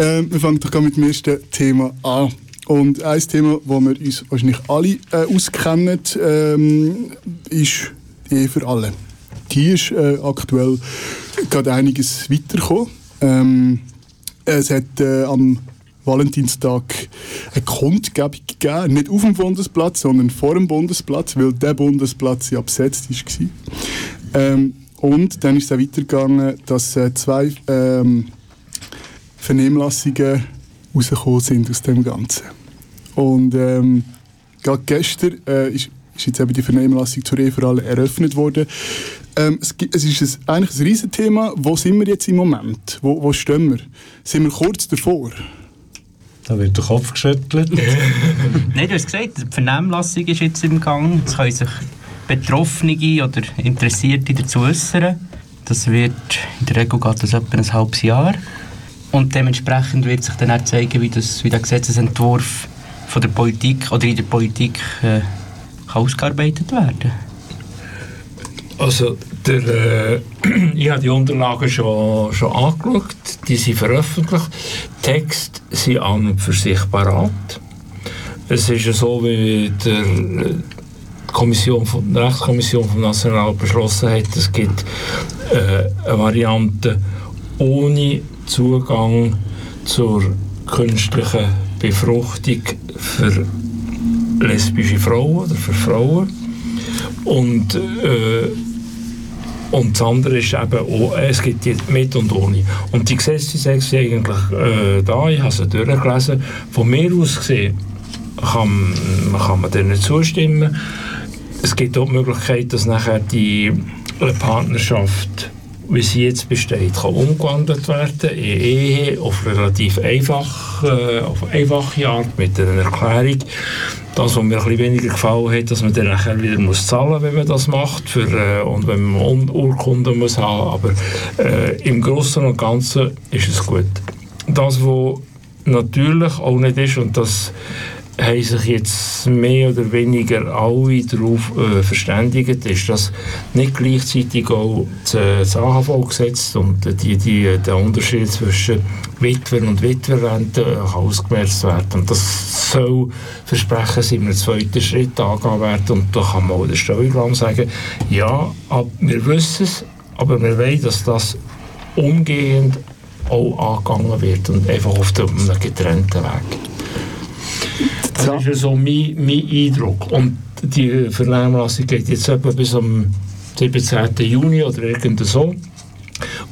Ähm, wir fangen doch mit dem ersten Thema an. Und ein Thema, wo wir uns wahrscheinlich alle äh, auskennen, ähm, ist die Ehe für alle. Hier ist äh, aktuell gerade einiges weitergekommen. Ähm, es hat äh, am Valentinstag eine Kundgebung gegeben, nicht auf dem Bundesplatz, sondern vor dem Bundesplatz, weil der Bundesplatz ja besetzt war. Ähm, und dann ist es auch weitergegangen, dass äh, zwei ähm, Vernehmlassungen rausgekommen sind aus dem Ganzen. Und ähm, gerade gestern äh, ist, ist jetzt eben die Vernehmlassung zur Ehe für alle eröffnet worden. Ähm, es, es ist ein, eigentlich ein Riesenthema. Wo sind wir jetzt im Moment? Wo, wo stehen wir? Sind wir kurz davor? Da wird der Kopf geschüttelt. Nein, du hast gesagt, die Vernehmlassung ist jetzt im Gang. Jetzt können sich Betroffene oder Interessierte dazu äußern. Das wird, in der Regel geht das etwa ein halbes Jahr. Und dementsprechend wird sich dann auch zeigen, wie, das, wie der Gesetzesentwurf von der Politik oder in der Politik äh, ausgearbeitet werden Also, der, äh, ich habe die Unterlagen schon, schon angeschaut, die sind veröffentlicht. Die Texte sind an und für sich parat. Es ist ja so, wie der, die, Kommission von, die Rechtskommission vom National beschlossen hat, es gibt äh, eine Variante ohne Zugang zur künstlichen Befruchtung für lesbische Frauen oder für Frauen. Und, äh, und das andere ist eben, auch, es gibt jetzt mit und ohne. Und die Gesetze sind eigentlich äh, da, ich habe sie durchgelesen. Von mir aus gesehen kann, kann man denen zustimmen. Es gibt auch die Möglichkeit, dass nachher die Partnerschaft wie sie jetzt besteht, kann umgewandelt werden in Ehe auf relativ einfach, äh, auf einfache Art mit einer Erklärung. Das, was mir ein weniger gefallen hat, dass man dann nachher wieder muss zahlen wenn man das macht für, äh, und wenn man Urkunden muss haben. Aber äh, im Großen und Ganzen ist es gut. Das, was natürlich auch nicht ist, und das haben sich jetzt mehr oder weniger alle darauf äh, verständigt, ist, dass nicht gleichzeitig auch das, AHV gesetzt und die, die, der Unterschied zwischen Witwer und Witwerrente äh, ausgemerzt werden. Und das soll versprechen sie im zweiten Schritt angehen werden. Und da kann man auch der Steuerraum sagen, ja, wir wissen es, aber wir wollen, dass das umgehend auch angegangen wird und einfach auf einem getrennten Weg. Das ist so mein, mein Eindruck. Und die Vernehmlassung geht jetzt etwa bis am 17. Juni oder irgend so.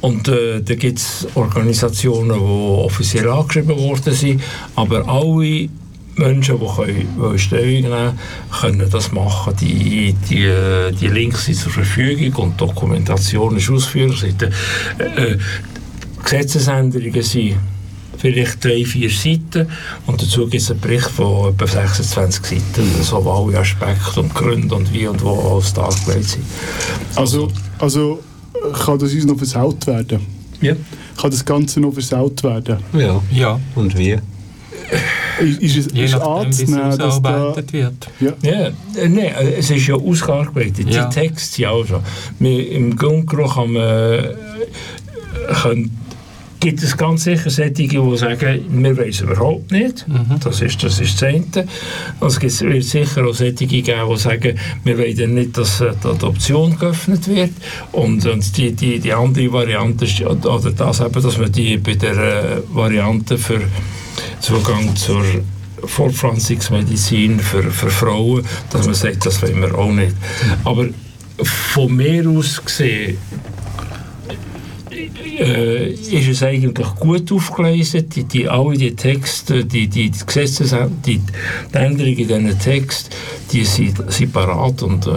Und äh, da gibt es Organisationen, die offiziell angeschrieben worden sind, aber alle Menschen, die können, Stellung nehmen können das machen. Die, die, die Links sind zur Verfügung und die Dokumentation ist ausführlich. Äh, äh, Gesetzesänderungen sind vielleicht drei, vier Seiten und dazu gibt es einen Bericht von etwa 26 Seiten, so wo alle Aspekte und Gründe und wie und wo alles dargelegt sind. Also, also kann das uns noch versaut werden? Ja. Kann das Ganze noch versaut werden? Ja. Ja, und wie? Ist, ist es Je ist anzunehmen, dass da, wird. Ja, ja äh, nee, es ist ja ausgearbeitet. Ja. Die Texte ja auch schon. Im Grunde kann man äh, können gibt es ganz sicher solche, die sagen, wir wissen überhaupt nicht. Mhm. Das, ist, das ist das eine. Und es wird sicher auch solche geben, die sagen, wir wollen nicht, dass äh, die Adoption geöffnet wird. Und, und die, die, die andere Variante ist, oder das eben, dass man die bei der äh, Variante für Zugang zur Fortpflanzungsmedizin für, für Frauen, dass man sagt, das wollen wir auch nicht. Aber von mir aus gesehen, äh, ist es eigentlich gut aufgelesen. Die, die, alle die Texte, die, die, Gesetzes, die, die Änderungen in diesen Text, die sind, sind parat und äh,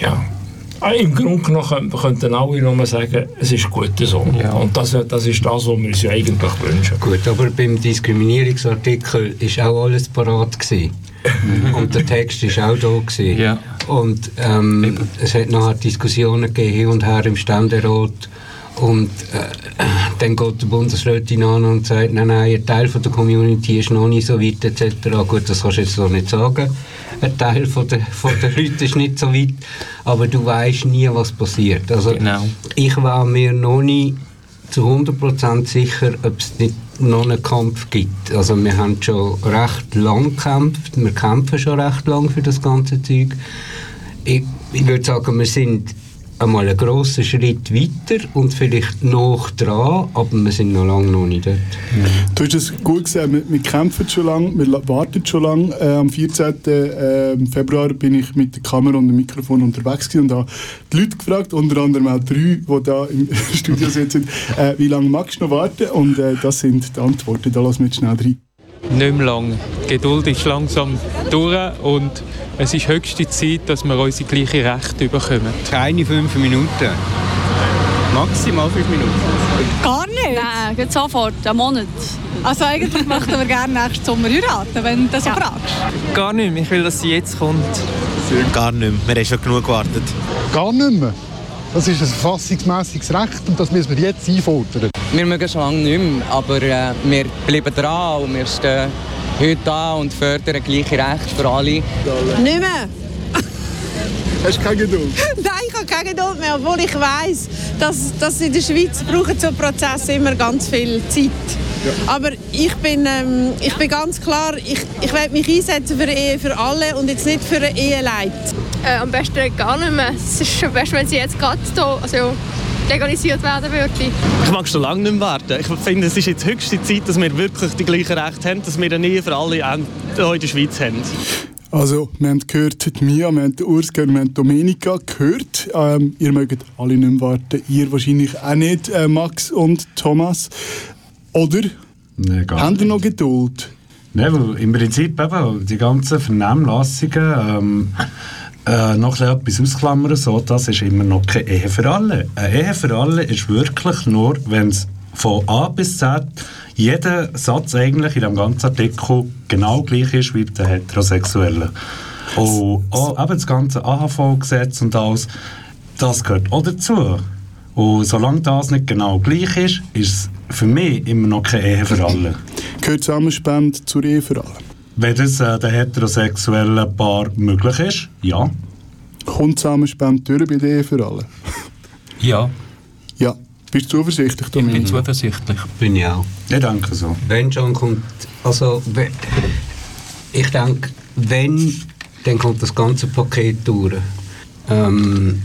ja. Ah, Im Grunde genommen könnten alle nur sagen, es ist gut so. Ja. Und das, das ist das, was wir uns eigentlich wünschen. Gut, aber beim Diskriminierungsartikel war auch alles parat. Gewesen. und der Text war auch da. Gewesen. Ja. Und ähm, es hat nachher Diskussionen gegeben, hin und her im Ständerat. Und äh, dann geht der Bundesrätin an und sagt, nein, nein, ein Teil von der Community ist noch nicht so weit, etc. Gut, das kannst du jetzt noch nicht sagen. Ein Teil von der, von der Leute ist nicht so weit, aber du weißt nie, was passiert. Also, genau. ich war mir noch nie zu 100% sicher, ob es nicht noch einen Kampf gibt. Also wir haben schon recht lang gekämpft, wir kämpfen schon recht lang für das ganze Zeug. Ich, ich würde sagen, wir sind einmal einen grossen Schritt weiter und vielleicht noch dran, aber wir sind noch lange noch nicht dort. Du hast es gut gesehen, wir, wir, kämpfen schon lange, wir warten schon lange. Äh, am 14. Äh, Februar bin ich mit der Kamera und dem Mikrofon unterwegs und habe die Leute gefragt, unter anderem auch drei, die da im Studio sitzen, äh, wie lange magst du noch warten? Und äh, das sind die Antworten, da lassen wir jetzt schnell rein. Nicht mehr lang. Die Geduld ist langsam durch und es ist höchste Zeit, dass wir unsere gleichen Rechte bekommen. Keine fünf Minuten. Maximal fünf Minuten. Gar nicht? Nein, geht sofort, einen Monat. Also eigentlich möchten wir gerne nächsten Sommer heiraten, wenn du das so ja. fragst. Gar nicht mehr. Ich will, dass sie jetzt kommt. Gar nicht mehr. Wir haben schon genug gewartet. Gar nicht mehr. Das ist ein verfassungsmässiges Recht und das müssen wir jetzt einfordern. Wir mögen schon lange nicht mehr, aber äh, wir bleiben dran und wir stehen heute da und fördern gleiche Rechte für alle. Nicht mehr. Hast du keine Geduld? Nein, ich habe keine Geduld mehr, obwohl ich weiss, dass, dass in der Schweiz brauchen so Prozesse immer ganz viel Zeit. Ja. Aber ich bin, ähm, ich bin ganz klar, ich, ich werde mich einsetzen für eine Ehe für alle und jetzt nicht für eine Eheleid. Äh, am besten gar nicht mehr. Es ist am besten, wenn sie jetzt gerade hier, also legalisiert werden würde. Ich mag schon lange nicht mehr warten. Ich finde, es ist jetzt höchste Zeit, dass wir wirklich die gleichen Rechte haben, dass wir eine Ehe für alle hier in der Schweiz haben. Also, wir haben gehört, die Mia, wir haben Urs gehört, wir haben Domenica gehört. Ähm, ihr mögt alle nicht mehr warten. Ihr wahrscheinlich auch nicht, äh, Max und Thomas. Oder? Nee, Habt ihr noch Geduld? Nein, weil im Prinzip eben die ganzen Vernehmlassungen ähm, äh, noch etwas ausklammern, so, das ist immer noch keine Ehe für alle. Eine Ehe für alle ist wirklich nur, wenn es von A bis Z jeder Satz eigentlich in dem ganzen Artikel genau gleich ist wie der Heterosexuelle. Und auch eben das ganze AHV-Gesetz und alles, das gehört auch dazu. Und solange das nicht genau gleich ist, ist es für mich immer noch keine Ehe für alle. Gehört Zusammenspende zur Ehe für alle? Wenn das äh, der heterosexuellen Paar möglich ist, ja. Kommt Zusammenspende durch bei der Ehe für alle? Ja. Ja. Bist du zuversichtlich, Dominik? Ich bin zuversichtlich. Bin ich auch. Ich denke so. Wenn schon kommt, also ich denke, wenn, dann kommt das ganze Paket durch. Ähm,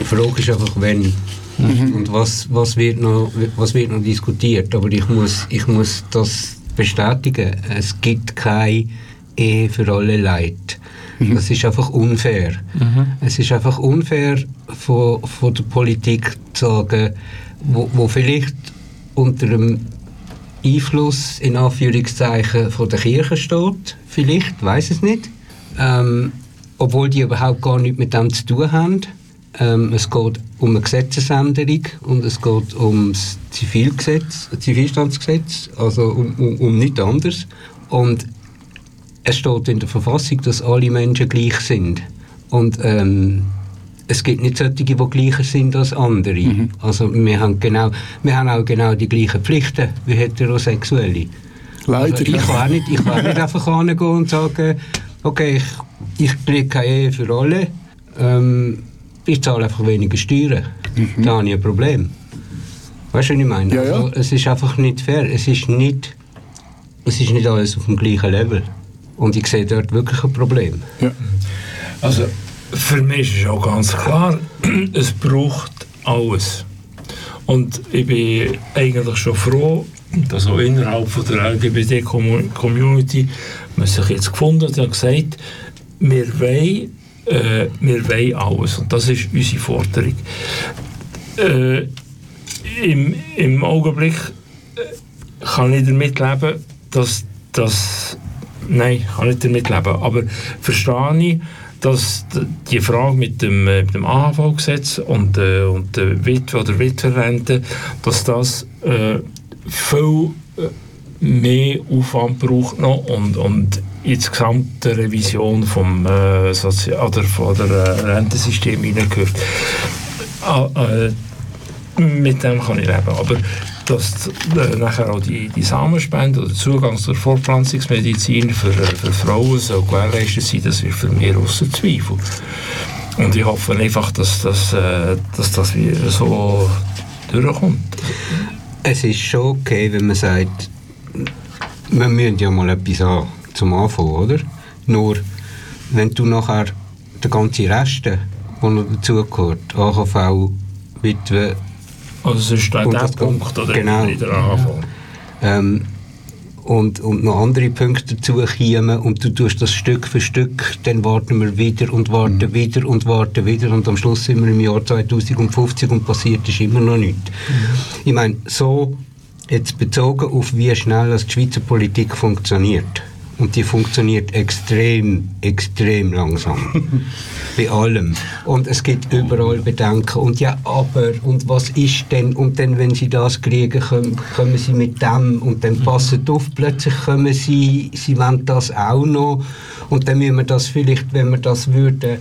die Frage ist einfach, wenn. Mhm. Und was, was, wird noch, was wird noch diskutiert. Aber ich muss, ich muss das bestätigen. Es gibt keine Ehe für alle Leute. Mhm. Das ist einfach unfair. Mhm. Es ist einfach unfair von, von der Politik zu sagen, wo, wo vielleicht unter dem Einfluss in Anführungszeichen von der Kirche steht, vielleicht, weiß es nicht, ähm, obwohl die überhaupt gar nichts mit dem zu tun haben. Ähm, es geht um eine Gesetzesänderung und es geht um das Zivilgesetz, Zivilstandsgesetz, also um, um, um nichts anderes. Und es steht in der Verfassung, dass alle Menschen gleich sind. Und ähm, es gibt nicht solche, die gleicher sind als andere. Mhm. Also wir haben, genau, wir haben auch genau die gleichen Pflichten wie Heterosexuelle. Leider. Also ich, kann nicht, ich kann nicht einfach hingehen und sagen, okay, ich, ich kriege keine Ehe für alle, ähm, ich zahle einfach weniger Steuern. Mhm. Da habe ich ein Problem. Weißt du, was ich meine? Ja, ja. Also, es ist einfach nicht fair. Es ist nicht, es ist nicht alles auf dem gleichen Level. Und ich sehe dort wirklich ein Problem. Ja. Also für mich ist auch ganz klar, es braucht alles. Und ich bin eigentlich schon froh, dass auch innerhalb von der LGBT-Community man sich jetzt gefunden hat und gesagt, wir wollen, äh, wir wollen alles. Und das ist unsere Forderung. Äh, im, Im Augenblick äh, kann ich damit leben, dass das nein, ich kann nicht damit leben. Aber verstehe ich, dass die Frage mit dem, äh, mit dem AHV-Gesetz und, äh, und der Witwe- oder Witwerrente, dass das äh, viel äh, mehr Aufwand braucht noch und, und die Revision vom, äh, oder von der äh, Rentensystem hineingehört. Ah, äh, mit dem kann ich leben. Aber dass äh, nachher auch die, die Samenspende oder Zugang zur Fortpflanzungsmedizin für, äh, für Frauen so gewährleistet sein, das ist für mich außer Zweifel. Und ich hoffe einfach, dass, dass, äh, dass das so durchkommt. Es ist schon okay, wenn man sagt, wir müssen ja mal etwas haben zum Anfang, oder? Nur, wenn du nachher den ganzen Rest, der noch dazugehört, AHV, Witwe... Also es ist der, der Punkt, oder? Genau. In der AHV. Ähm, und, und noch andere Punkte dazu kommen und du tust das Stück für Stück, dann warten wir wieder und warten mhm. wieder und warten wieder und am Schluss sind wir im Jahr 2050 und passiert ist immer noch nichts. Mhm. Ich meine, so jetzt bezogen auf wie schnell die Schweizer Politik funktioniert und die funktioniert extrem, extrem langsam. Bei allem. Und es gibt überall Bedenken. Und ja, aber, und was ist denn? Und dann, wenn sie das kriegen, kommen, kommen sie mit dem und dann passen auf, plötzlich kommen sie, sie wollen das auch noch. Und dann müssen wir das vielleicht, wenn wir das würden,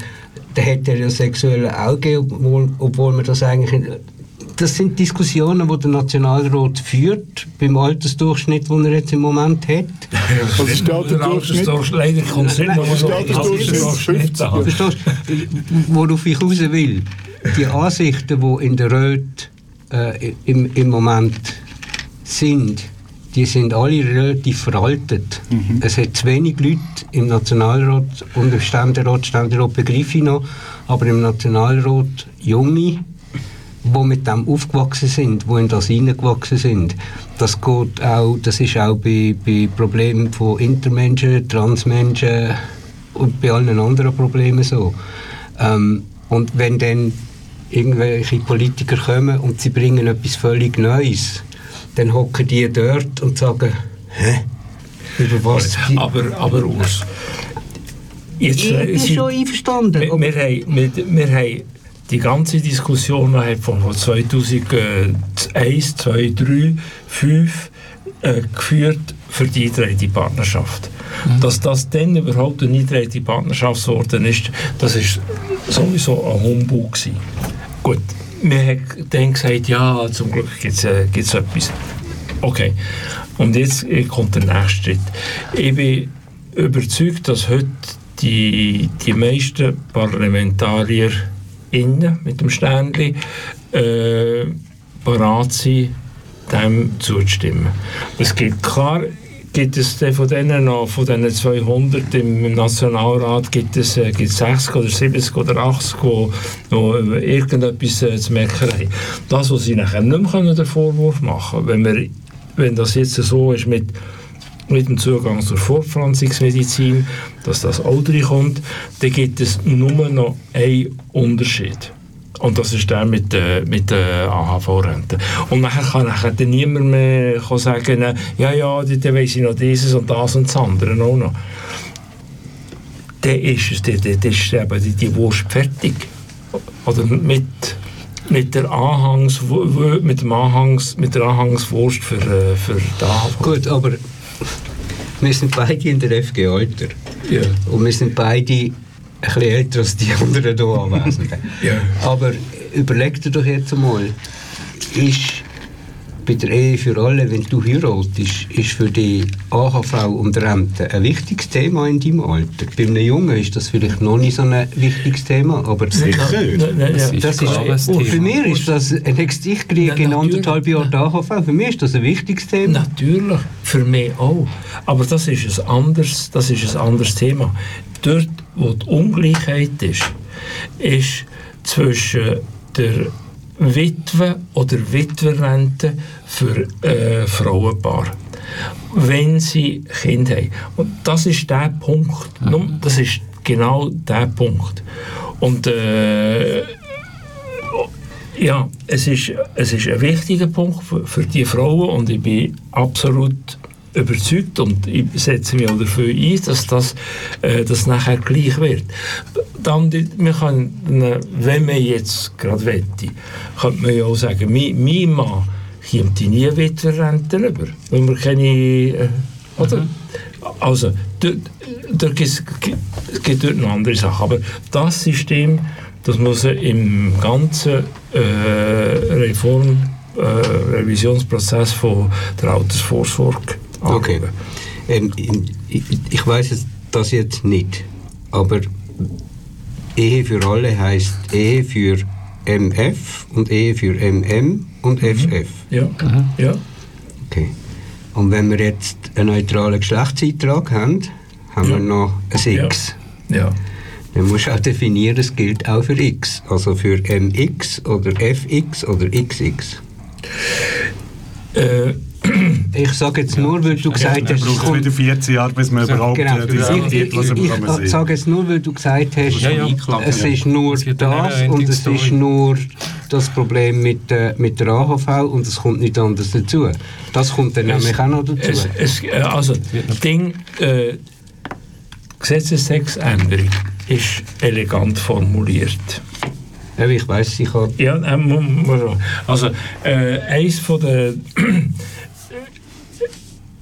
dann hätte er ja sexuelle Auge, obwohl, obwohl wir das eigentlich das sind Diskussionen, die der Nationalrat führt, beim Altersdurchschnitt, den er jetzt im Moment hat. Was ist der Altersdurchschnitt? Leider kommt es nicht noch der Altersdurchschnitt 50. Verstehst du, worauf ich raus will? Die Ansichten, die in der Röt äh, im, im Moment sind, die sind alle relativ veraltet. Mhm. Es hat zu wenig Leute im Nationalrat und im Ständerat, Ständerat begreife ich noch, aber im Nationalrat junge, die mit dem aufgewachsen sind, die in das hineingewachsen sind. Das geht auch, das ist auch bei, bei Problemen von Intermenschen, Transmenschen und bei allen anderen Problemen so. Ähm, und wenn dann irgendwelche Politiker kommen und sie bringen etwas völlig Neues, dann hocken die dort und sagen, hä? Über was? Aber, aber Urs, jetzt, ich bin schon einverstanden. Wir, wir, wir, wir haben die ganze Diskussion hat von 2001, 2, 3, 5 äh, geführt für die eingetragene Partnerschaft. Mhm. Dass das dann überhaupt eine eingetragene Partnerschaft geworden ist, das ist sowieso ein Humbug gewesen. Gut, wir haben dann gesagt, ja, zum Glück gibt es äh, etwas. Okay, und jetzt kommt der nächste Schritt. Ich bin überzeugt, dass heute die, die meisten Parlamentarier innen mit dem Ständchen äh, bereit sein, dem zuzustimmen. Es gibt klar gibt es von denen noch, von diesen 200 im Nationalrat, gibt es, äh, gibt 60 oder 70 oder 80, die noch irgendetwas äh, zu merken haben. Das, was sie nachher nicht mehr den Vorwurf machen können, wenn, wenn das jetzt so ist mit mit dem Zugang zur Fortpflanzungsmedizin, dass das auch kommt, dann gibt es nur noch einen Unterschied. Und das ist der mit, äh, mit der AHV-Rente. Und nachher kann nachher dann niemand mehr sagen, ja, ja, dann weiss ich noch dieses und das und das andere auch noch. Dann ist es, dann, dann ist eben die, die Wurst fertig. Oder mit, mit der Anhangs, mit dem Anhangs, mit der Anhangswurst für, äh, für die AHV. Gut, aber wir sind beide in der FG Alter. Ja. Und wir sind beide ein bisschen älter als die anderen hier Anwesenden. ja. Aber überleg dir doch jetzt einmal, ist bei der Ehe für alle, wenn du heiratest, ist für die AHV und Rente ein wichtiges Thema in deinem Alter. Bei einem Jungen ist das vielleicht noch nicht so ein wichtiges Thema, aber sicher. Das, ist, das ist, oh, für mich ist das, ich kriege in anderthalb Jahren die AHV, für mich ist das ein wichtiges Thema. Natürlich, für mich auch. Aber das ist ein anderes, das ist ein anderes Thema. Dort, wo die Ungleichheit ist, ist zwischen der Witwe- oder Witwerrente für äh, Frauenpaar, wenn sie Kinder haben. Und das ist der Punkt. Mhm. Das ist genau der Punkt. Und äh, ja, es ist, es ist ein wichtiger Punkt für, für die Frauen und ich bin absolut überzeugt und ich setze mich auch dafür ein, dass das äh, dass nachher gleich wird. Dann, man kann, wenn man jetzt gerade wette, könnte man ja auch sagen, mein, mein Mann kommt nie Witwerrente über, weil wir keine... Äh, oder? Mhm. Also, da, gibt es dort noch andere Sachen, aber das System, das muss im ganzen äh, Reform äh, Revisionsprozess von der Altersvorsorge Okay. Ähm, ich, ich weiß das jetzt nicht, aber Ehe für alle heißt Ehe für MF und E für MM und FF. Mhm. Ja. Mhm. ja. Okay. Und wenn wir jetzt einen neutralen Geschlechtseintrag haben, haben ja. wir noch ein X. Ja. ja. Dann musst du auch definieren, es gilt auch für X. Also für MX oder FX oder XX. Äh, ich sage jetzt nur, weil du gesagt hast... Es braucht wieder 14 Jahre, bis man überhaupt genau, diskutiert, was ich, ich, ich sage jetzt nur, weil du gesagt hast, ja, ja, es ist nur es das und es ist nur das Problem mit, äh, mit der AHV und es kommt nicht anders dazu. Das kommt dann es, nämlich auch noch dazu. Es, es, also, Ding, äh, Gesetzestextänderung ist elegant formuliert. Ja, ich weiß, ich habe... Ja, äh, also äh, eins von der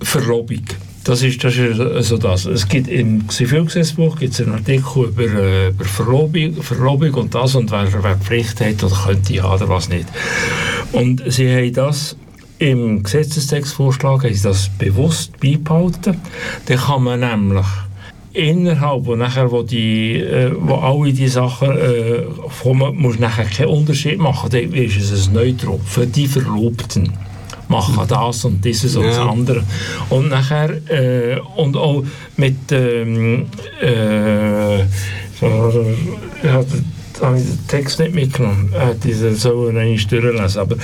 Verlobung. Das ist, das ist also das. Es gibt im Zivilgesetzbuch gibt's einen Artikel über, äh, über Verlobung, Verlobung und das und wer, wer Pflicht hat oder könnte haben oder was nicht. Und sie haben das im Gesetzestextvorschlag sie das bewusst beibehalten. Dann kann man nämlich innerhalb, wo nachher, wo die, äh, wo alle die Sachen, äh, wo man muss nachher keinen Unterschied machen, dann ist es ein Neutrum für die Verlobten machen das und dieses und das andere. Und nachher, äh, und auch mit, ähm, äh, so, ja, habe ich den Text nicht mitgenommen. Äh, diese sollen eigentlich durchlesen. Aber,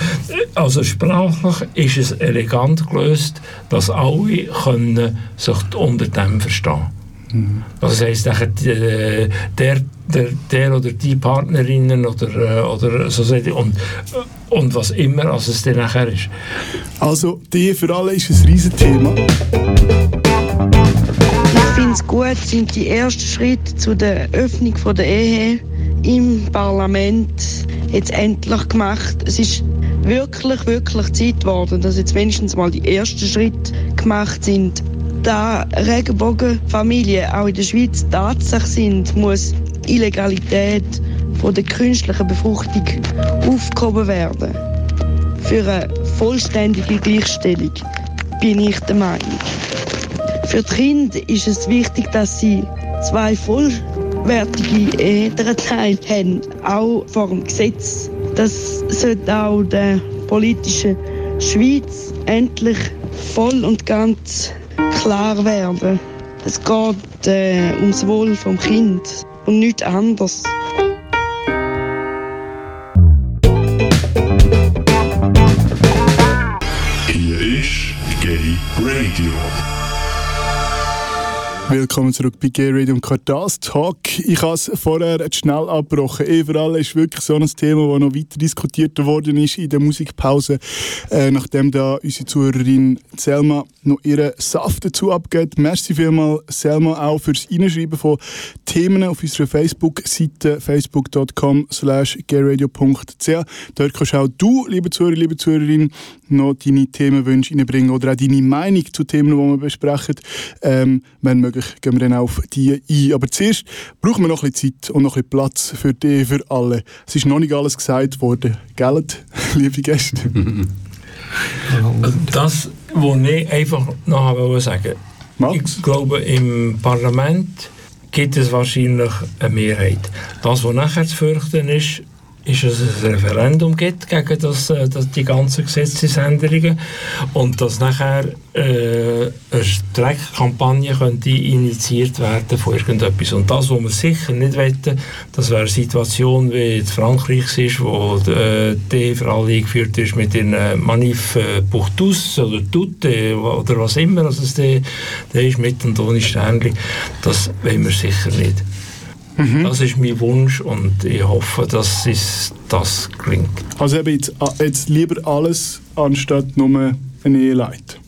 also sprachlich ist es elegant gelöst, dass alle können sich unter dem verstehen können. Mhm. Das heisst, der, der, der, der oder die Partnerinnen oder, äh, oder so und, und was immer als es dann nachher ist. Also, die für alle ist ein Riesenthema. Ich finde es gut, sind die ersten Schritte zu der Öffnung von der Ehe im Parlament jetzt endlich gemacht. Es ist wirklich, wirklich Zeit geworden, dass jetzt wenigstens mal die ersten Schritte gemacht sind da Regenbogenfamilien auch in der Schweiz Tatsache sind, muss Illegalität von der künstlichen Befruchtung aufgehoben werden. Für eine vollständige Gleichstellung bin ich der Meinung. Für die Kinder ist es wichtig, dass sie zwei vollwertige Elternteile haben, auch vor dem Gesetz. Das sollte auch der politischen Schweiz endlich voll und ganz klar werden. Es geht äh, ums Wohl vom Kind und nichts anderes. Willkommen zurück bei Radio und Quartals Talk. Ich habe es vorher schnell abgebrochen. Überall ist wirklich so ein Thema, das noch weiter diskutiert worden ist in der Musikpause, äh, nachdem da unsere Zuhörerin Selma noch ihren Saft dazu abgeht. Merci vielmals, Selma, auch fürs Einschreiben von Themen auf unserer Facebook-Seite facebook.com slash gayradio.ch. Dort kannst auch du, liebe Zuhörer, liebe Zuhörerin, noch deine Themenwünsche reinbringen oder auch deine Meinung zu Themen, die wir besprechen. Ähm, wenn möglich, gehen wir dann auf die ein. Aber zuerst brauchen wir noch ein bisschen Zeit und noch ein bisschen Platz für die, für alle. Es ist noch nicht alles gesagt worden. Geld, liebe Gäste. das, was ich einfach noch sagen wollte. Ich glaube, im Parlament gibt es wahrscheinlich eine Mehrheit. Das, was nachher zu fürchten ist, ist es ein Referendum gibt gegen das, äh, das, die ganzen Gesetzesänderungen und dass nachher äh, eine Streikkampagne könnte initiiert werden von irgendetwas. Und das, was wir sicher nicht wollen, das wäre eine Situation, wie in Frankreich ist, wo äh, die für alle eingeführt ist mit den äh, Manif pour tous oder Tutte oder was immer, also es ist mit und ohne Sternchen. Das wollen wir sicher nicht. Mhm. Das ist mein Wunsch und ich hoffe, dass es das gelingt. Also eben jetzt, ah, jetzt lieber alles anstatt nur eine Eheleit.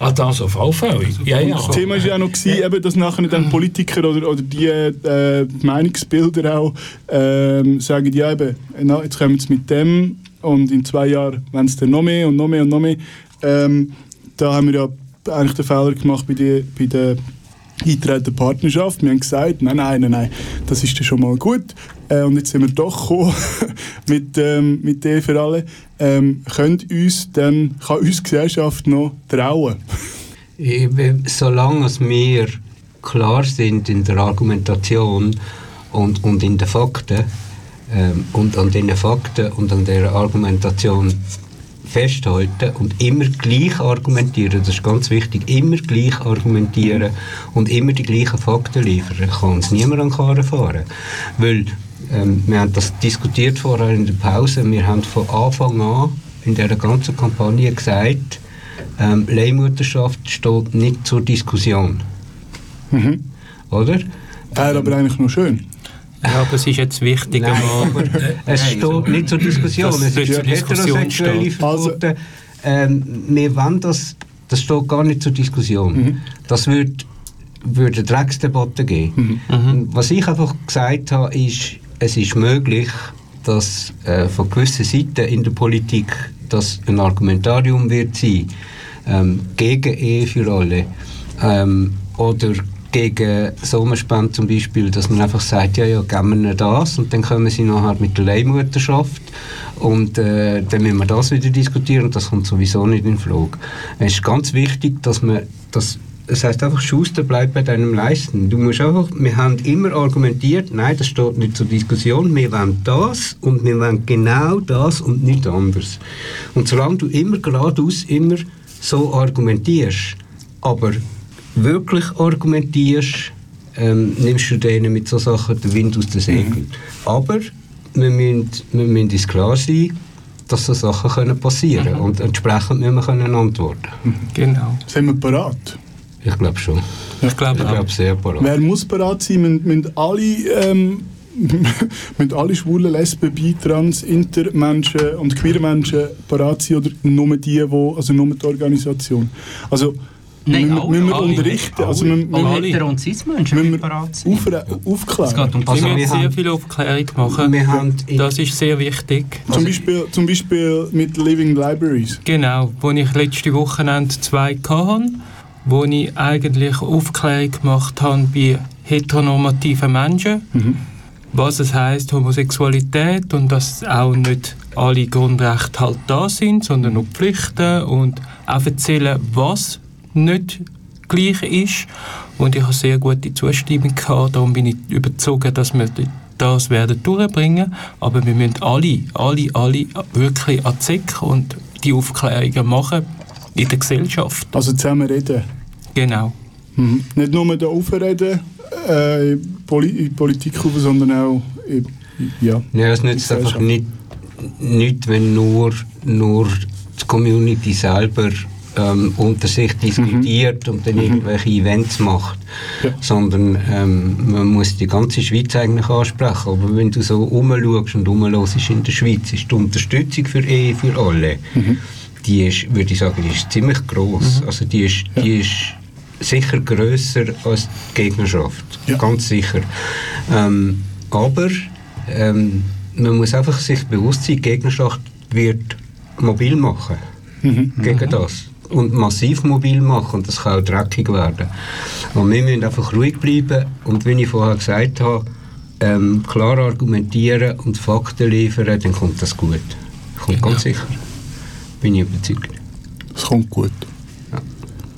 Ah, das auf alle Fälle. Ja, ja. Das Thema war ja noch, gewesen, eben, dass nachher dann Politiker oder, oder die äh, Meinungsbilder auch äh, sagen, ja eben, na, jetzt kommen wir mit dem und in zwei Jahren wenn es dann noch mehr und noch mehr und noch mehr. Ähm, da haben wir ja eigentlich den Fehler gemacht bei, die, bei den eintreten Partnerschaft. Wir haben gesagt, nein, nein, nein, nein, das ist ja schon mal gut. Äh, und jetzt sind wir doch gekommen mit, ähm, mit dem für alle. Ähm, könnt uns dann, kann uns die Gesellschaft noch trauen? Eben, solange wir klar sind in der Argumentation und, und in den Fakten, ähm, und an diesen Fakten und an dieser Argumentation festhalten und immer gleich argumentieren, das ist ganz wichtig, immer gleich argumentieren und immer die gleichen Fakten liefern, kann uns niemand an Karren fahren. Weil, ähm, wir haben das diskutiert vorher in der Pause, wir haben von Anfang an in dieser ganzen Kampagne gesagt, ähm, Leihmutterschaft steht nicht zur Diskussion. Mhm. Oder? Wäre aber eigentlich nur schön. Ja, aber es ist jetzt wichtig, Nein, aber, aber es steht nicht zur Diskussion. Es ist zur ja Diskussion heterosexuelle verboten. ähm, wir wollen das, das steht gar nicht zur Diskussion. Mhm. Das würde würde eine Drecksdebatte geben. Und Was ich einfach gesagt habe, ist, es ist möglich, dass äh, von gewissen Seiten in der Politik das ein Argumentarium wird sein, ähm, gegen Ehe für alle ähm, oder gegen Sommerspende zum Beispiel, dass man einfach sagt, ja, ja, geben wir das und dann kommen sie nachher mit der Leihmutterschaft und äh, dann müssen wir das wieder diskutieren und das kommt sowieso nicht in Frage. Es ist ganz wichtig, dass man das es heißt einfach, Schuster bleibt bei deinem Leisten. Du musst einfach, wir haben immer argumentiert, nein, das steht nicht zur Diskussion, wir wollen das und wir wollen genau das und nicht anders. Und solange du immer geradeaus immer so argumentierst, aber wirklich argumentierst, ähm, nimmst du denen mit so Sachen den Wind aus den Segeln. Aber wir müssen, wir müssen uns klar sein, dass so Sachen können passieren können. Und entsprechend müssen wir können antworten. Genau. Sind wir bereit? Ich glaube schon. Ich glaube ich glaub sehr parat. Wer muss bereit sein? Müssen, müssen alle, ähm, müssen alle schwulen, Lesben, Bi, Trans, Intermenschen und Queermenschen bereit sein oder nur die, wo, also nur die Organisation? Also, Nein, müssen, alle, müssen wir alle. unterrichten? Also, müssen, Alle Hetero- und Cis-Menschen müssen bereit sein. aufre- aufklären? Es geht um die wir müssen sehr viel Aufklärung machen. das ist sehr wichtig. Zum Beispiel, zum Beispiel mit Living Libraries. Genau, wo ich letzte Wochenende zwei hatte, wo ich eigentlich Aufklärung gemacht habe bei heteronormativen Menschen, was es heißt Homosexualität und dass auch nicht alle Grundrechte halt da sind, sondern auch Pflichten und auch erzählen, was nicht gleich ist. Und ich habe sehr gute Zustimmung gehabt, darum bin ich überzeugt, dass wir das werden durchbringen. Aber wir müssen alle, alle, alle wirklich an die SICK und die Aufklärungen machen in der Gesellschaft. Also zusammen reden. Genau. Mhm. Nicht nur da aufreden, äh, in Poli in Politik rauf, sondern auch in, ja. Ja, es nützt einfach nicht, nicht wenn nur, nur die Community selber ähm, unter sich diskutiert und dann irgendwelche Events macht, sondern ähm, man muss die ganze Schweiz eigentlich ansprechen. Aber wenn du so umschaust und umhörst in der Schweiz, ist die Unterstützung für Ehe für alle, die ist, würde ich sagen, die ist ziemlich groß. Also die ist, die ist sicher grösser als die Gegnerschaft, ganz sicher. Ähm, aber ähm, man muss einfach sich bewusst sein, die Gegnerschaft wird mobil machen gegen das und massiv mobil machen und das kann auch dreckig werden. Und wir müssen einfach ruhig bleiben und wie ich vorher gesagt habe, ähm, klar argumentieren und Fakten liefern, dann kommt das gut. Kommt ganz sicher. Bin ich überzeugt. Es kommt gut.